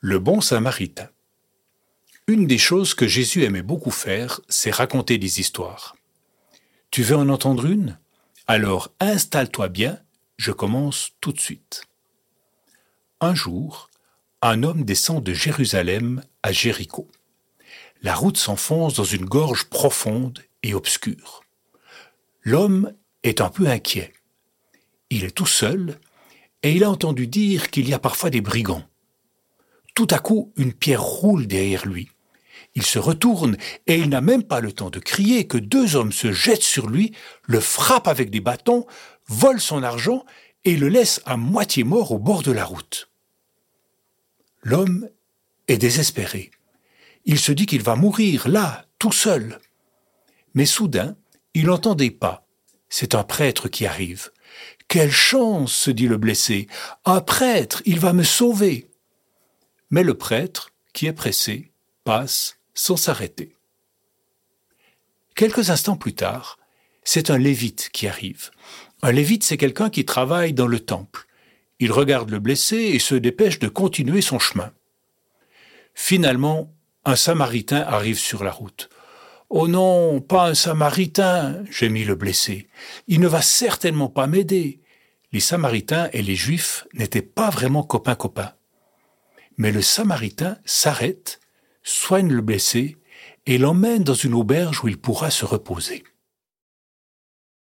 Le bon samaritain. Une des choses que Jésus aimait beaucoup faire, c'est raconter des histoires. Tu veux en entendre une? Alors installe-toi bien, je commence tout de suite. Un jour, un homme descend de Jérusalem à Jéricho. La route s'enfonce dans une gorge profonde et obscure. L'homme est un peu inquiet. Il est tout seul et il a entendu dire qu'il y a parfois des brigands. Tout à coup, une pierre roule derrière lui. Il se retourne et il n'a même pas le temps de crier que deux hommes se jettent sur lui, le frappent avec des bâtons, volent son argent et le laissent à moitié mort au bord de la route. L'homme est désespéré. Il se dit qu'il va mourir là, tout seul. Mais soudain, il entend des pas. C'est un prêtre qui arrive. Quelle chance, se dit le blessé. Un prêtre, il va me sauver. Mais le prêtre, qui est pressé, passe sans s'arrêter. Quelques instants plus tard, c'est un lévite qui arrive. Un lévite, c'est quelqu'un qui travaille dans le temple. Il regarde le blessé et se dépêche de continuer son chemin. Finalement, un samaritain arrive sur la route. Oh non, pas un samaritain, gémit le blessé. Il ne va certainement pas m'aider. Les samaritains et les juifs n'étaient pas vraiment copains-copains mais le Samaritain s'arrête, soigne le blessé et l'emmène dans une auberge où il pourra se reposer.